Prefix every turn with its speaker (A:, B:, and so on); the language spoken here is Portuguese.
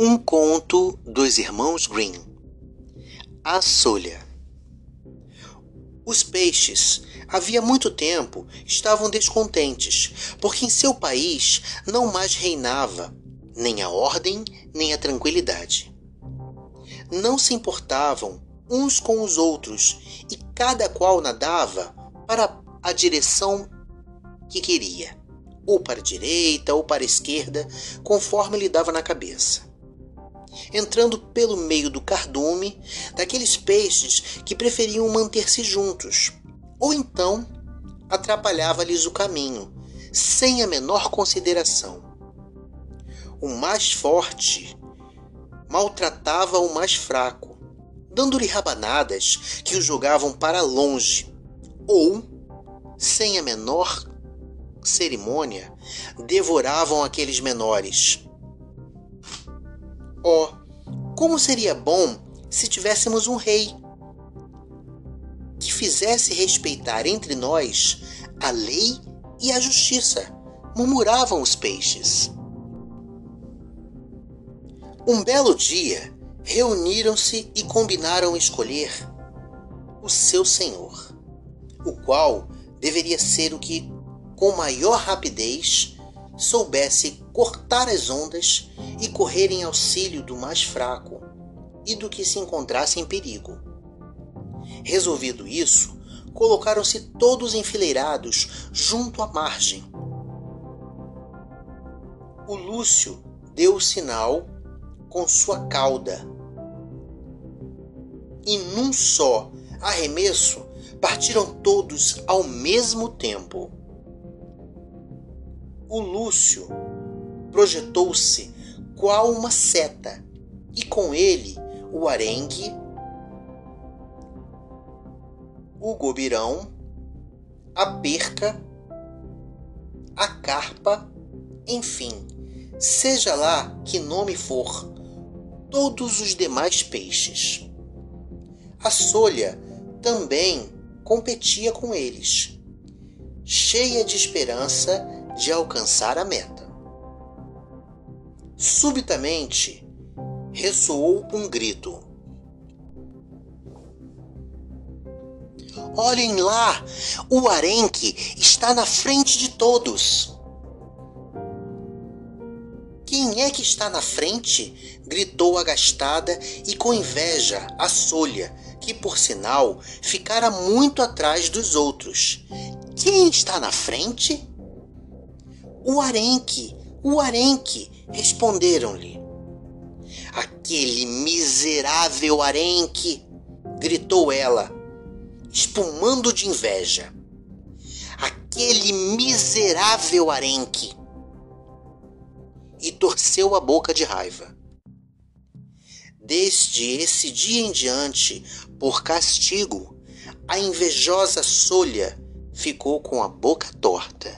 A: Um conto dos irmãos Green. A Solha. Os peixes, havia muito tempo, estavam descontentes, porque em seu país não mais reinava nem a ordem nem a tranquilidade. Não se importavam uns com os outros e cada qual nadava para a direção que queria, ou para a direita ou para a esquerda, conforme lhe dava na cabeça entrando pelo meio do cardume daqueles peixes que preferiam manter-se juntos, ou então atrapalhava-lhes o caminho, sem a menor consideração. O mais forte maltratava o mais fraco, dando-lhe rabanadas que o jogavam para longe, ou, sem a menor cerimônia, devoravam aqueles menores Oh, como seria bom se tivéssemos um rei que fizesse respeitar entre nós a lei e a justiça, murmuravam os peixes. Um belo dia, reuniram-se e combinaram escolher o seu senhor, o qual deveria ser o que, com maior rapidez, soubesse cortar as ondas e correr em auxílio do mais fraco e do que se encontrasse em perigo. Resolvido isso, colocaram-se todos enfileirados junto à margem. O Lúcio deu o sinal com sua cauda. E num só arremesso partiram todos ao mesmo tempo. O Lúcio projetou-se qual uma seta, e com ele o arengue, o gobirão, a perca, a carpa, enfim, seja lá que nome for, todos os demais peixes. A solha também competia com eles, cheia de esperança de alcançar a meta. Subitamente ressoou um grito. Olhem lá! O arenque está na frente de todos! Quem é que está na frente? gritou agastada e com inveja a solha, que por sinal ficara muito atrás dos outros. Quem está na frente? O arenque, o arenque, Responderam-lhe: Aquele miserável arenque! gritou ela, espumando de inveja. Aquele miserável arenque! E torceu a boca de raiva. Desde esse dia em diante, por castigo, a invejosa solha ficou com a boca torta.